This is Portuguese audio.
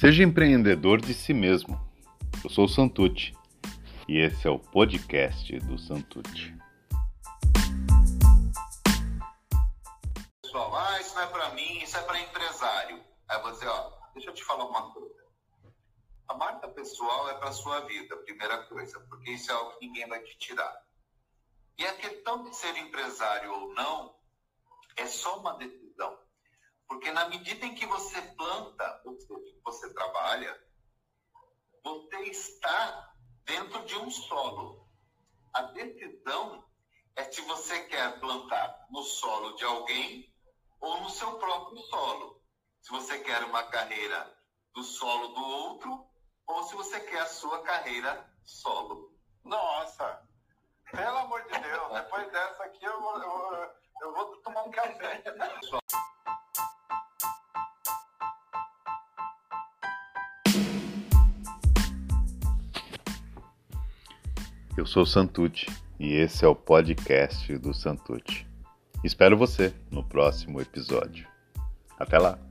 Seja empreendedor de si mesmo. Eu sou o Santucci e esse é o podcast do Santucci. Pessoal, ah, isso não é para mim, isso é para empresário. Aí você, ó, deixa eu te falar uma coisa. A marca pessoal é para sua vida, primeira coisa, porque isso é algo que ninguém vai te tirar. E a questão de ser empresário ou não é só uma decisão. Porque na medida em que você planta, ou seja, você trabalha, você está dentro de um solo. A decisão é se você quer plantar no solo de alguém ou no seu próprio solo. Se você quer uma carreira do solo do outro ou se você quer a sua carreira solo. Nossa, pelo amor de Deus, depois dessa aqui eu vou, eu, eu vou tomar um café. Eu sou Santucci e esse é o podcast do Santucci. Espero você no próximo episódio. Até lá!